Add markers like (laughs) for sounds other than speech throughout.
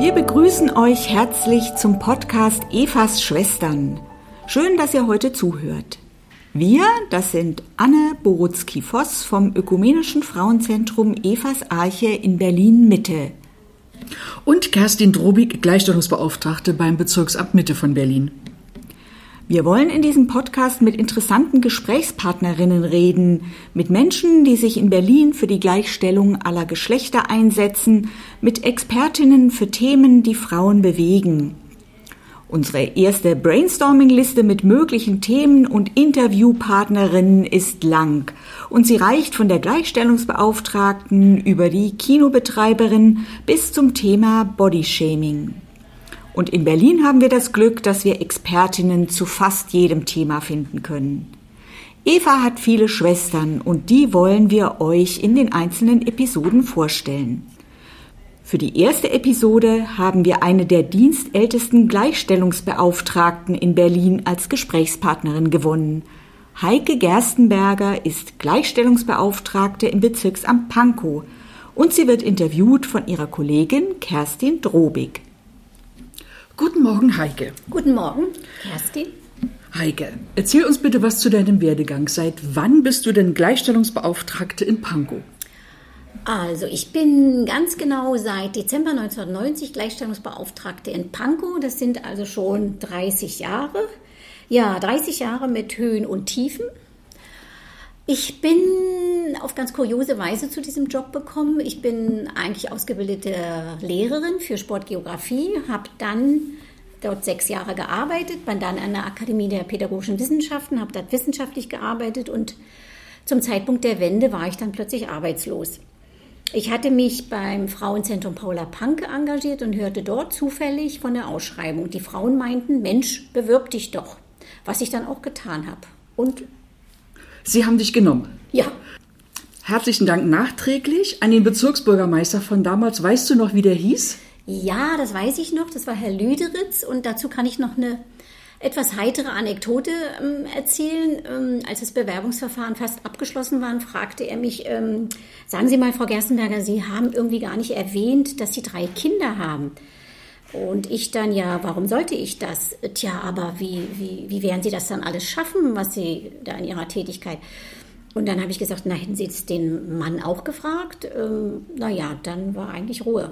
Wir begrüßen euch herzlich zum Podcast Evas Schwestern. Schön, dass ihr heute zuhört. Wir, das sind Anne Borutzki-Voss vom Ökumenischen Frauenzentrum Evas Arche in Berlin Mitte. Und Kerstin Drobig, Gleichstellungsbeauftragte beim Bezirksamt Mitte von Berlin. Wir wollen in diesem Podcast mit interessanten Gesprächspartnerinnen reden, mit Menschen, die sich in Berlin für die Gleichstellung aller Geschlechter einsetzen, mit Expertinnen für Themen, die Frauen bewegen. Unsere erste Brainstorming-Liste mit möglichen Themen und Interviewpartnerinnen ist lang und sie reicht von der Gleichstellungsbeauftragten über die Kinobetreiberin bis zum Thema Bodyshaming. Und in Berlin haben wir das Glück, dass wir Expertinnen zu fast jedem Thema finden können. Eva hat viele Schwestern und die wollen wir euch in den einzelnen Episoden vorstellen. Für die erste Episode haben wir eine der dienstältesten Gleichstellungsbeauftragten in Berlin als Gesprächspartnerin gewonnen. Heike Gerstenberger ist Gleichstellungsbeauftragte im Bezirksamt Pankow und sie wird interviewt von ihrer Kollegin Kerstin Drobig. Guten Morgen, Heike. Guten Morgen, Kerstin. Heike, erzähl uns bitte was zu deinem Werdegang. Seit wann bist du denn Gleichstellungsbeauftragte in Pankow? Also, ich bin ganz genau seit Dezember 1990 Gleichstellungsbeauftragte in Pankow. Das sind also schon 30 Jahre. Ja, 30 Jahre mit Höhen und Tiefen. Ich bin auf ganz kuriose Weise zu diesem Job gekommen. Ich bin eigentlich ausgebildete Lehrerin für Sportgeografie, habe dann dort sechs Jahre gearbeitet, bin dann an der Akademie der Pädagogischen Wissenschaften, habe dort wissenschaftlich gearbeitet und zum Zeitpunkt der Wende war ich dann plötzlich arbeitslos. Ich hatte mich beim Frauenzentrum Paula Panke engagiert und hörte dort zufällig von der Ausschreibung. Die Frauen meinten, Mensch, bewirb dich doch, was ich dann auch getan habe. Und Sie haben dich genommen. Ja. Herzlichen Dank nachträglich an den Bezirksbürgermeister von damals. Weißt du noch, wie der hieß? Ja, das weiß ich noch. Das war Herr Lüderitz. Und dazu kann ich noch eine etwas heitere Anekdote ähm, erzählen. Ähm, als das Bewerbungsverfahren fast abgeschlossen war, fragte er mich, ähm, sagen Sie mal, Frau Gerstenberger, Sie haben irgendwie gar nicht erwähnt, dass Sie drei Kinder haben. Und ich dann, ja, warum sollte ich das? Tja, aber wie, wie, wie werden Sie das dann alles schaffen, was Sie da in Ihrer Tätigkeit? Und dann habe ich gesagt, na, hätten Sie jetzt den Mann auch gefragt? Ähm, naja, dann war eigentlich Ruhe.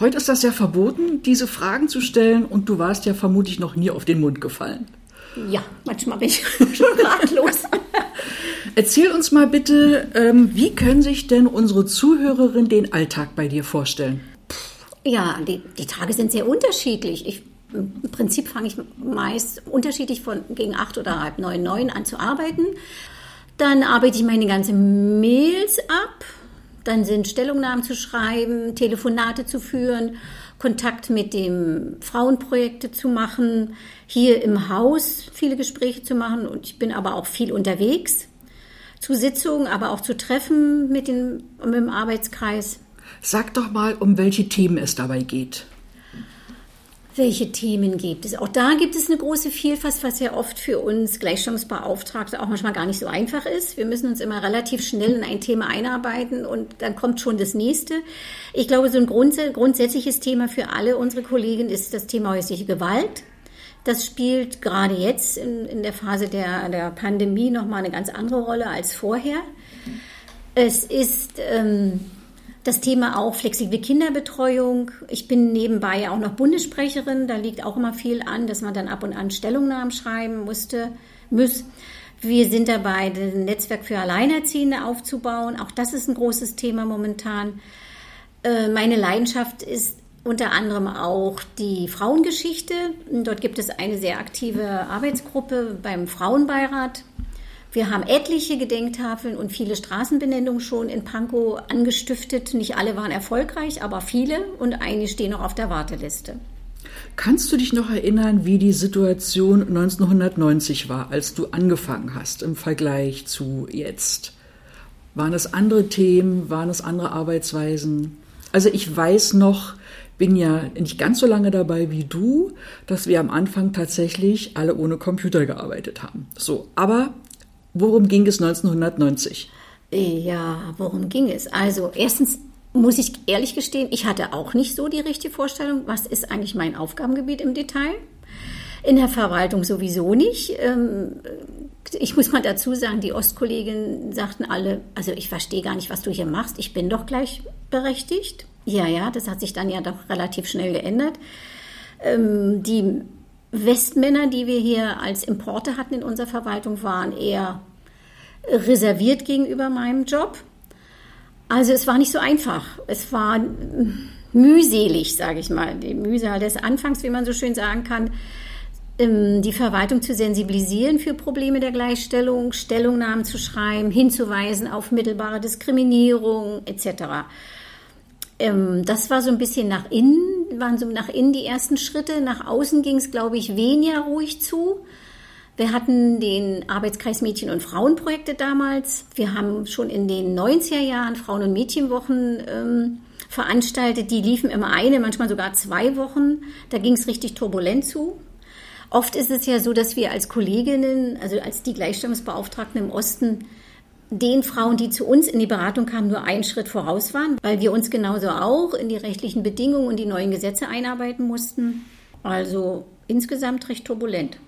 Heute ist das ja verboten, diese Fragen zu stellen und du warst ja vermutlich noch nie auf den Mund gefallen. Ja, manchmal bin ich (laughs) schon ratlos. Erzähl uns mal bitte, ähm, wie können sich denn unsere Zuhörerinnen den Alltag bei dir vorstellen? Ja, die, die Tage sind sehr unterschiedlich. Ich, Im Prinzip fange ich meist unterschiedlich von gegen acht oder halb neun, neun an zu arbeiten. Dann arbeite ich meine ganzen Mails ab. Dann sind Stellungnahmen zu schreiben, Telefonate zu führen, Kontakt mit dem Frauenprojekte zu machen, hier im Haus viele Gespräche zu machen. Und ich bin aber auch viel unterwegs zu Sitzungen, aber auch zu Treffen mit, den, mit dem Arbeitskreis. Sag doch mal, um welche Themen es dabei geht. Welche Themen gibt es? Auch da gibt es eine große Vielfalt, was ja oft für uns Gleichstellungsbeauftragte auch manchmal gar nicht so einfach ist. Wir müssen uns immer relativ schnell in ein Thema einarbeiten und dann kommt schon das nächste. Ich glaube, so ein grundsätzliches Thema für alle unsere Kollegen ist das Thema häusliche Gewalt. Das spielt gerade jetzt in, in der Phase der, der Pandemie nochmal eine ganz andere Rolle als vorher. Es ist ähm, das Thema auch flexible Kinderbetreuung. Ich bin nebenbei auch noch Bundessprecherin. Da liegt auch immer viel an, dass man dann ab und an Stellungnahmen schreiben musste, muss. Wir sind dabei, ein Netzwerk für Alleinerziehende aufzubauen. Auch das ist ein großes Thema momentan. Äh, meine Leidenschaft ist unter anderem auch die Frauengeschichte. Dort gibt es eine sehr aktive Arbeitsgruppe beim Frauenbeirat. Wir haben etliche Gedenktafeln und viele Straßenbenennungen schon in Pankow angestiftet. Nicht alle waren erfolgreich, aber viele und einige stehen noch auf der Warteliste. Kannst du dich noch erinnern, wie die Situation 1990 war, als du angefangen hast im Vergleich zu jetzt? Waren es andere Themen? Waren es andere Arbeitsweisen? Also ich weiß noch, bin ja nicht ganz so lange dabei wie du, dass wir am Anfang tatsächlich alle ohne Computer gearbeitet haben. So, aber Worum ging es 1990? Ja, worum ging es? Also erstens muss ich ehrlich gestehen, ich hatte auch nicht so die richtige Vorstellung, was ist eigentlich mein Aufgabengebiet im Detail. In der Verwaltung sowieso nicht. Ähm, ich muss mal dazu sagen, die Ostkollegen sagten alle, also ich verstehe gar nicht, was du hier machst. Ich bin doch gleichberechtigt. Ja, ja, das hat sich dann ja doch relativ schnell geändert. Ähm, die Westmänner, die wir hier als Importe hatten in unserer Verwaltung, waren eher reserviert gegenüber meinem Job. Also es war nicht so einfach. Es war mühselig, sage ich mal. Die Mühsal des Anfangs, wie man so schön sagen kann, ähm, die Verwaltung zu sensibilisieren für Probleme der Gleichstellung, Stellungnahmen zu schreiben, hinzuweisen auf mittelbare Diskriminierung etc. Ähm, das war so ein bisschen nach innen, waren so nach innen die ersten Schritte. Nach außen ging es, glaube ich, weniger ruhig zu. Wir hatten den Arbeitskreis Mädchen- und Frauenprojekte damals. Wir haben schon in den 90er Jahren Frauen- und Mädchenwochen ähm, veranstaltet. Die liefen immer eine, manchmal sogar zwei Wochen. Da ging es richtig turbulent zu. Oft ist es ja so, dass wir als Kolleginnen, also als die Gleichstellungsbeauftragten im Osten, den Frauen, die zu uns in die Beratung kamen, nur einen Schritt voraus waren, weil wir uns genauso auch in die rechtlichen Bedingungen und die neuen Gesetze einarbeiten mussten. Also insgesamt recht turbulent.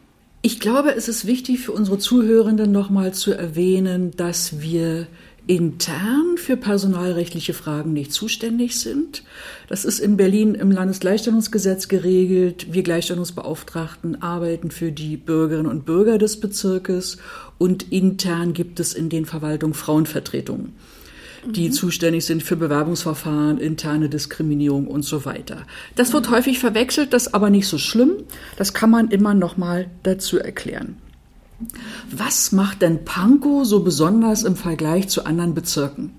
Ich glaube, es ist wichtig für unsere Zuhörenden nochmal zu erwähnen, dass wir intern für personalrechtliche Fragen nicht zuständig sind. Das ist in Berlin im Landesgleichstellungsgesetz geregelt. Wir Gleichstellungsbeauftragten arbeiten für die Bürgerinnen und Bürger des Bezirkes und intern gibt es in den Verwaltungen Frauenvertretungen die mhm. zuständig sind für Bewerbungsverfahren, interne Diskriminierung und so weiter. Das wird häufig verwechselt, das ist aber nicht so schlimm. Das kann man immer noch mal dazu erklären. Was macht denn Pankow so besonders im Vergleich zu anderen Bezirken?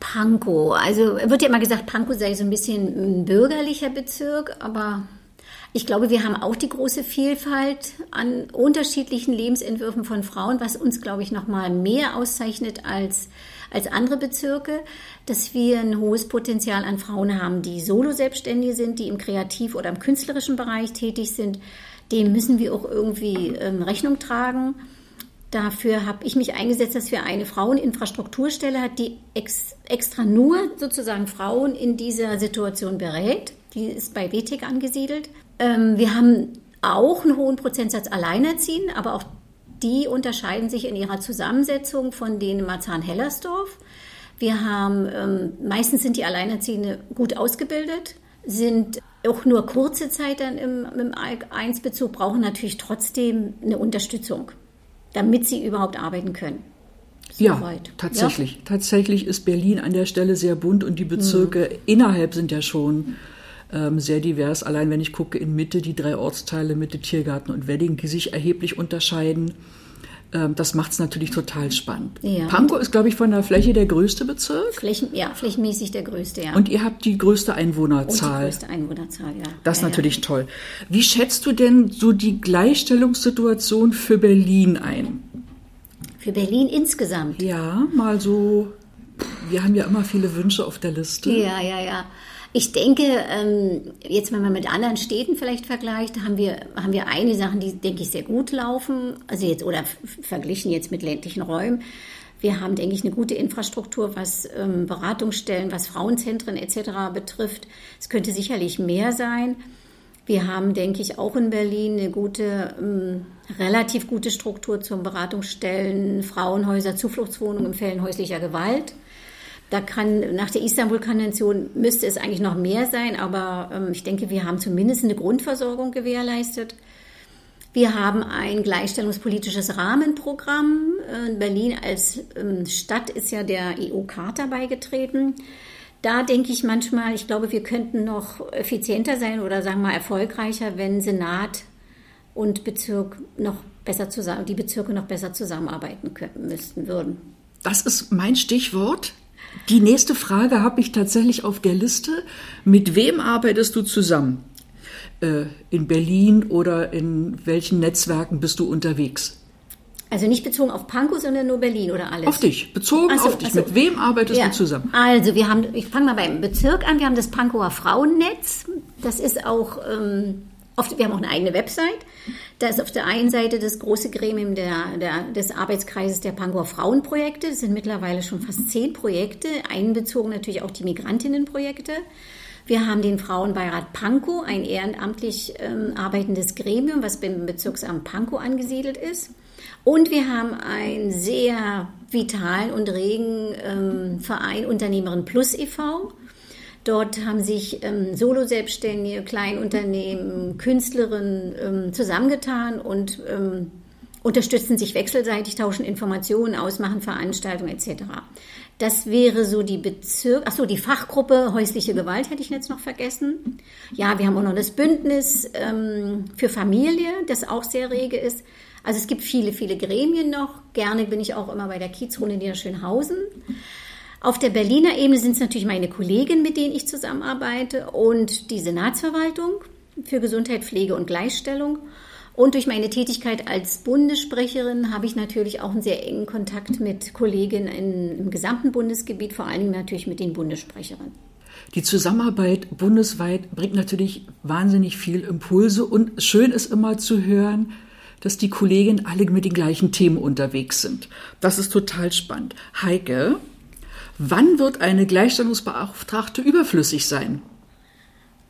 Pankow, also wird ja immer gesagt, Pankow sei so ein bisschen ein bürgerlicher Bezirk, aber ich glaube, wir haben auch die große Vielfalt an unterschiedlichen Lebensentwürfen von Frauen, was uns, glaube ich, noch mal mehr auszeichnet als als andere Bezirke, dass wir ein hohes Potenzial an Frauen haben, die Solo-Selbstständige sind, die im kreativ- oder im künstlerischen Bereich tätig sind. Dem müssen wir auch irgendwie ähm, Rechnung tragen. Dafür habe ich mich eingesetzt, dass wir eine Fraueninfrastrukturstelle hat, die ex, extra nur sozusagen Frauen in dieser Situation berät. Die ist bei WTIC angesiedelt. Ähm, wir haben auch einen hohen Prozentsatz Alleinerziehend, aber auch die unterscheiden sich in ihrer Zusammensetzung von denen in Marzahn-Hellersdorf. Wir haben, ähm, meistens sind die Alleinerziehende gut ausgebildet, sind auch nur kurze Zeit dann im, im 1-Bezug, brauchen natürlich trotzdem eine Unterstützung, damit sie überhaupt arbeiten können. So ja, weit. tatsächlich. Ja? Tatsächlich ist Berlin an der Stelle sehr bunt und die Bezirke mhm. innerhalb sind ja schon ähm, sehr divers. Allein wenn ich gucke in Mitte, die drei Ortsteile, Mitte, Tiergarten und Wedding, die sich erheblich unterscheiden. Ähm, das macht es natürlich total spannend. Ja. Pankow ist, glaube ich, von der Fläche der größte Bezirk. Flächen, ja, flächenmäßig der größte, ja. Und ihr habt die größte Einwohnerzahl. Und die größte Einwohnerzahl, ja. Das ist ja, natürlich ja. toll. Wie schätzt du denn so die Gleichstellungssituation für Berlin ein? Für Berlin insgesamt? Ja, mal so. Wir haben ja immer viele Wünsche auf der Liste. Ja, ja, ja. Ich denke, ähm, jetzt wenn man mit anderen Städten vielleicht vergleicht, haben wir, haben wir einige Sachen, die, denke ich, sehr gut laufen. Also jetzt, oder verglichen jetzt mit ländlichen Räumen. Wir haben, denke ich, eine gute Infrastruktur, was ähm, Beratungsstellen, was Frauenzentren etc. betrifft. Es könnte sicherlich mehr sein. Wir haben, denke ich, auch in Berlin eine gute, ähm, relativ gute Struktur zum Beratungsstellen, Frauenhäuser, Zufluchtswohnungen in Fällen häuslicher Gewalt. Da kann nach der Istanbul-Konvention müsste es eigentlich noch mehr sein, aber ähm, ich denke, wir haben zumindest eine Grundversorgung gewährleistet. Wir haben ein gleichstellungspolitisches Rahmenprogramm. Äh, in Berlin als ähm, Stadt ist ja der EU-Charta beigetreten. Da denke ich manchmal, ich glaube, wir könnten noch effizienter sein oder sagen wir mal erfolgreicher, wenn Senat und Bezirk noch besser zusammen, die Bezirke noch besser zusammenarbeiten könnten, müssten, würden. Das ist mein Stichwort. Die nächste Frage habe ich tatsächlich auf der Liste. Mit wem arbeitest du zusammen? Äh, in Berlin oder in welchen Netzwerken bist du unterwegs? Also nicht bezogen auf Pankow, sondern nur Berlin oder alles? Auf dich, bezogen so, auf dich. So. Mit wem arbeitest ja. du zusammen? Also wir haben, ich fange mal beim Bezirk an, wir haben das Pankower Frauennetz. Das ist auch, ähm, oft, wir haben auch eine eigene Website. Da ist auf der einen Seite das große Gremium der, der, des Arbeitskreises der Pankower Frauenprojekte. Das sind mittlerweile schon fast zehn Projekte, einbezogen natürlich auch die Migrantinnenprojekte. Wir haben den Frauenbeirat Pankow, ein ehrenamtlich ähm, arbeitendes Gremium, was beim Bezirksamt Pankow angesiedelt ist. Und wir haben einen sehr vitalen und regen ähm, Verein Unternehmerin Plus e.V., Dort haben sich ähm, Solo-Selbstständige, Kleinunternehmen, Künstlerinnen ähm, zusammengetan und ähm, unterstützen sich wechselseitig, tauschen Informationen aus, machen Veranstaltungen etc. Das wäre so die Bezirk, ach so, die Fachgruppe häusliche Gewalt hätte ich jetzt noch vergessen. Ja, wir haben auch noch das Bündnis ähm, für Familie, das auch sehr rege ist. Also es gibt viele, viele Gremien noch. Gerne bin ich auch immer bei der Kiezrunde Niederschönhausen. Auf der Berliner Ebene sind es natürlich meine Kollegen, mit denen ich zusammenarbeite und die Senatsverwaltung für Gesundheit, Pflege und Gleichstellung. Und durch meine Tätigkeit als Bundessprecherin habe ich natürlich auch einen sehr engen Kontakt mit Kolleginnen im gesamten Bundesgebiet, vor Dingen natürlich mit den Bundessprecherinnen. Die Zusammenarbeit bundesweit bringt natürlich wahnsinnig viel Impulse und schön ist immer zu hören, dass die Kolleginnen alle mit den gleichen Themen unterwegs sind. Das ist total spannend. Heike, Wann wird eine Gleichstellungsbeauftragte überflüssig sein?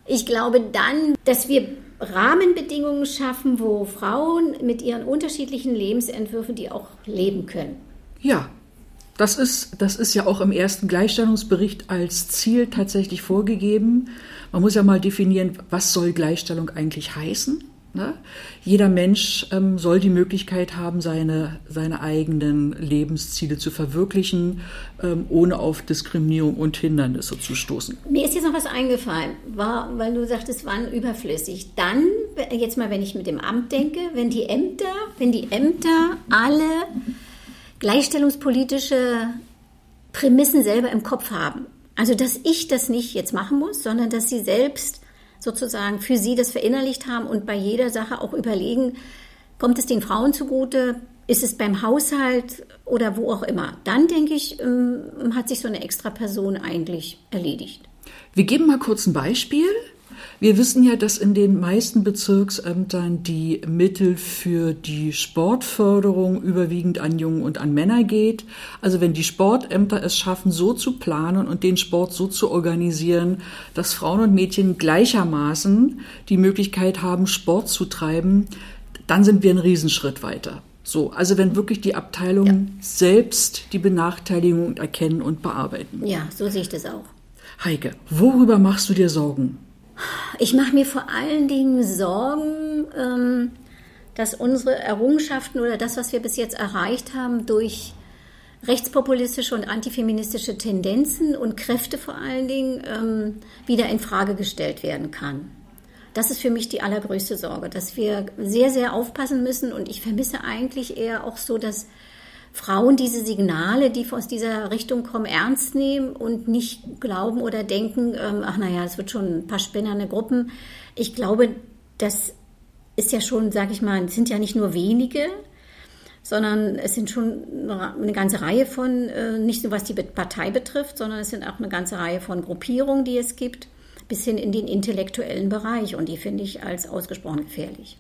Ich glaube dann, dass wir Rahmenbedingungen schaffen, wo Frauen mit ihren unterschiedlichen Lebensentwürfen die auch leben können. Ja, das ist, das ist ja auch im ersten Gleichstellungsbericht als Ziel tatsächlich vorgegeben. Man muss ja mal definieren, was soll Gleichstellung eigentlich heißen? Ne? Jeder Mensch ähm, soll die Möglichkeit haben, seine, seine eigenen Lebensziele zu verwirklichen, ähm, ohne auf Diskriminierung und Hindernisse zu stoßen. Mir ist jetzt noch was eingefallen, war, weil du sagtest, wann überflüssig. Dann, jetzt mal, wenn ich mit dem Amt denke, wenn die Ämter, wenn die Ämter alle gleichstellungspolitische Prämissen selber im Kopf haben. Also, dass ich das nicht jetzt machen muss, sondern dass sie selbst sozusagen für sie das verinnerlicht haben und bei jeder Sache auch überlegen, kommt es den Frauen zugute, ist es beim Haushalt oder wo auch immer. Dann denke ich, ähm, hat sich so eine extra Person eigentlich erledigt. Wir geben mal kurz ein Beispiel. Wir wissen ja, dass in den meisten Bezirksämtern die Mittel für die Sportförderung überwiegend an Jungen und an Männer geht. Also wenn die Sportämter es schaffen, so zu planen und den Sport so zu organisieren, dass Frauen und Mädchen gleichermaßen die Möglichkeit haben, Sport zu treiben, dann sind wir einen Riesenschritt weiter. So, also wenn wirklich die Abteilungen ja. selbst die Benachteiligung erkennen und bearbeiten. Ja, so sehe ich das auch. Heike, worüber machst du dir Sorgen? Ich mache mir vor allen Dingen Sorgen, ähm, dass unsere Errungenschaften oder das, was wir bis jetzt erreicht haben, durch rechtspopulistische und antifeministische Tendenzen und Kräfte vor allen Dingen ähm, wieder in Frage gestellt werden kann. Das ist für mich die allergrößte Sorge, dass wir sehr, sehr aufpassen müssen und ich vermisse eigentlich eher auch so, dass Frauen diese Signale, die aus dieser Richtung kommen, ernst nehmen und nicht glauben oder denken, ähm, ach naja, es wird schon ein paar spinnerne Gruppen. Ich glaube, das ist ja schon, sag ich mal, sind ja nicht nur wenige, sondern es sind schon eine ganze Reihe von, äh, nicht nur was die Partei betrifft, sondern es sind auch eine ganze Reihe von Gruppierungen, die es gibt, bis hin in den intellektuellen Bereich. Und die finde ich als ausgesprochen gefährlich.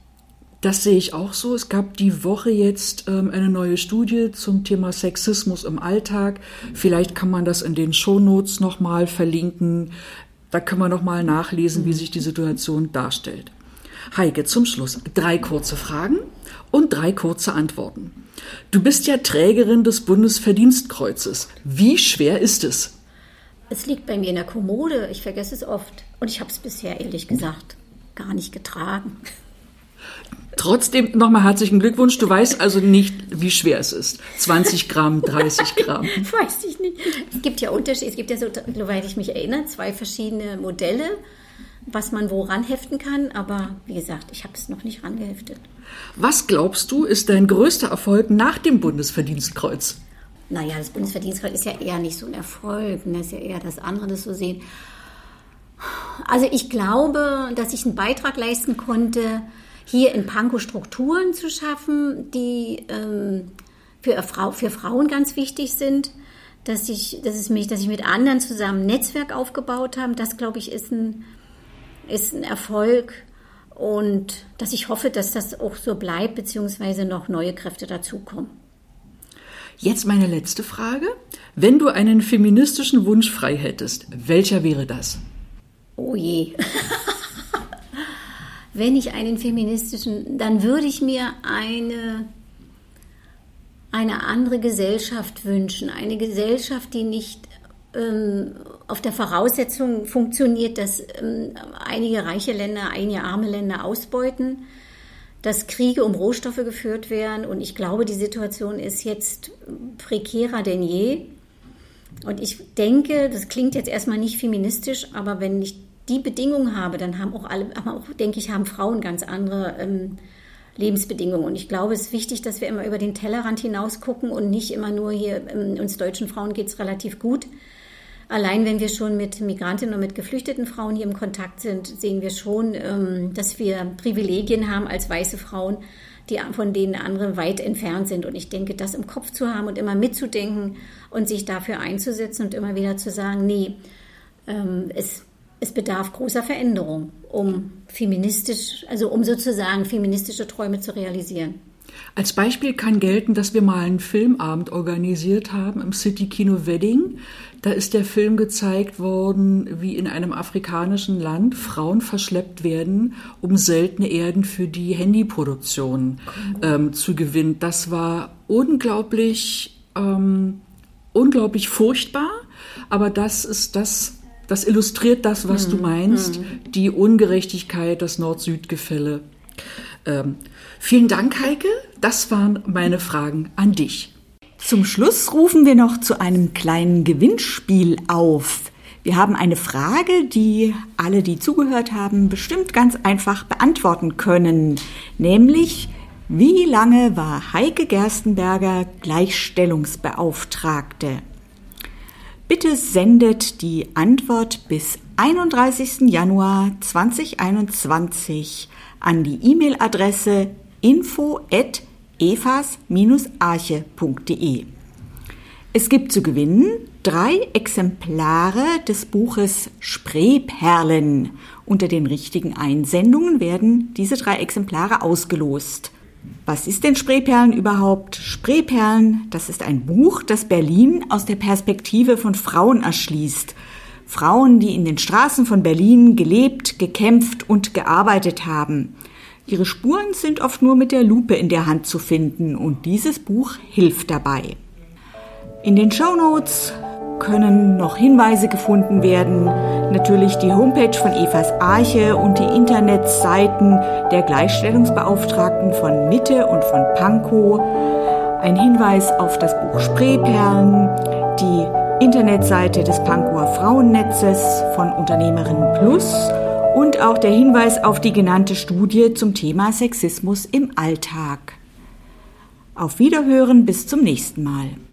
Das sehe ich auch so. Es gab die Woche jetzt ähm, eine neue Studie zum Thema Sexismus im Alltag. Vielleicht kann man das in den Shownotes nochmal verlinken. Da können wir nochmal nachlesen, wie sich die Situation darstellt. Heike, zum Schluss drei kurze Fragen und drei kurze Antworten. Du bist ja Trägerin des Bundesverdienstkreuzes. Wie schwer ist es? Es liegt bei mir in der Kommode. Ich vergesse es oft. Und ich habe es bisher, ehrlich gesagt, gar nicht getragen. Trotzdem nochmal herzlichen Glückwunsch. Du weißt also nicht, wie schwer es ist. 20 Gramm, 30 (laughs) Gramm. Weiß ich nicht. Es gibt ja Unterschiede. Es gibt ja, so, soweit ich mich erinnere, zwei verschiedene Modelle, was man woran heften kann. Aber wie gesagt, ich habe es noch nicht rangeheftet. Was glaubst du, ist dein größter Erfolg nach dem Bundesverdienstkreuz? Naja, das Bundesverdienstkreuz ist ja eher nicht so ein Erfolg. Das ist ja eher das andere, das so sehen. Also ich glaube, dass ich einen Beitrag leisten konnte, hier in Pankow Strukturen zu schaffen, die ähm, für, Frau, für Frauen ganz wichtig sind, dass ich, dass es mich, dass ich mit anderen zusammen ein Netzwerk aufgebaut habe. Das glaube ich ist ein, ist ein Erfolg. und dass ich hoffe, dass das auch so bleibt, beziehungsweise noch neue Kräfte dazukommen. Jetzt meine letzte Frage. Wenn du einen feministischen Wunsch frei hättest, welcher wäre das? Oh je. (laughs) Wenn ich einen feministischen, dann würde ich mir eine, eine andere Gesellschaft wünschen. Eine Gesellschaft, die nicht ähm, auf der Voraussetzung funktioniert, dass ähm, einige reiche Länder, einige arme Länder ausbeuten, dass Kriege um Rohstoffe geführt werden. Und ich glaube, die Situation ist jetzt prekärer denn je. Und ich denke, das klingt jetzt erstmal nicht feministisch, aber wenn ich die Bedingungen habe, dann haben auch alle, aber auch, denke ich, haben Frauen ganz andere ähm, Lebensbedingungen. Und ich glaube, es ist wichtig, dass wir immer über den Tellerrand hinaus gucken und nicht immer nur hier, ähm, uns deutschen Frauen geht es relativ gut. Allein wenn wir schon mit Migrantinnen und mit geflüchteten Frauen hier im Kontakt sind, sehen wir schon, ähm, dass wir Privilegien haben als weiße Frauen, die von denen andere weit entfernt sind. Und ich denke, das im Kopf zu haben und immer mitzudenken und sich dafür einzusetzen und immer wieder zu sagen, nee, ähm, es, es bedarf großer Veränderung, um feministisch, also um sozusagen feministische Träume zu realisieren. Als Beispiel kann gelten, dass wir mal einen Filmabend organisiert haben im City Kino Wedding. Da ist der Film gezeigt worden, wie in einem afrikanischen Land Frauen verschleppt werden, um seltene Erden für die Handyproduktion ähm, zu gewinnen. Das war unglaublich, ähm, unglaublich furchtbar, aber das ist das, das illustriert das, was du meinst, hm. die Ungerechtigkeit, das Nord-Süd-Gefälle. Ähm, vielen Dank, Heike. Das waren meine Fragen an dich. Zum Schluss rufen wir noch zu einem kleinen Gewinnspiel auf. Wir haben eine Frage, die alle, die zugehört haben, bestimmt ganz einfach beantworten können. Nämlich, wie lange war Heike Gerstenberger Gleichstellungsbeauftragte? Bitte sendet die Antwort bis 31. Januar 2021 an die E-Mail-Adresse info@evas-arche.de. Es gibt zu gewinnen drei Exemplare des Buches Spreeperlen. Unter den richtigen Einsendungen werden diese drei Exemplare ausgelost. Was ist denn Spreeperlen überhaupt? Spreeperlen, das ist ein Buch, das Berlin aus der Perspektive von Frauen erschließt. Frauen, die in den Straßen von Berlin gelebt, gekämpft und gearbeitet haben. Ihre Spuren sind oft nur mit der Lupe in der Hand zu finden und dieses Buch hilft dabei. In den Show Notes können noch Hinweise gefunden werden. Natürlich die Homepage von Evas Arche und die Internetseiten der Gleichstellungsbeauftragten von Mitte und von Pankow. Ein Hinweis auf das Buch Spreeperlen, die Internetseite des Pankower Frauennetzes von Unternehmerinnen Plus und auch der Hinweis auf die genannte Studie zum Thema Sexismus im Alltag. Auf Wiederhören bis zum nächsten Mal.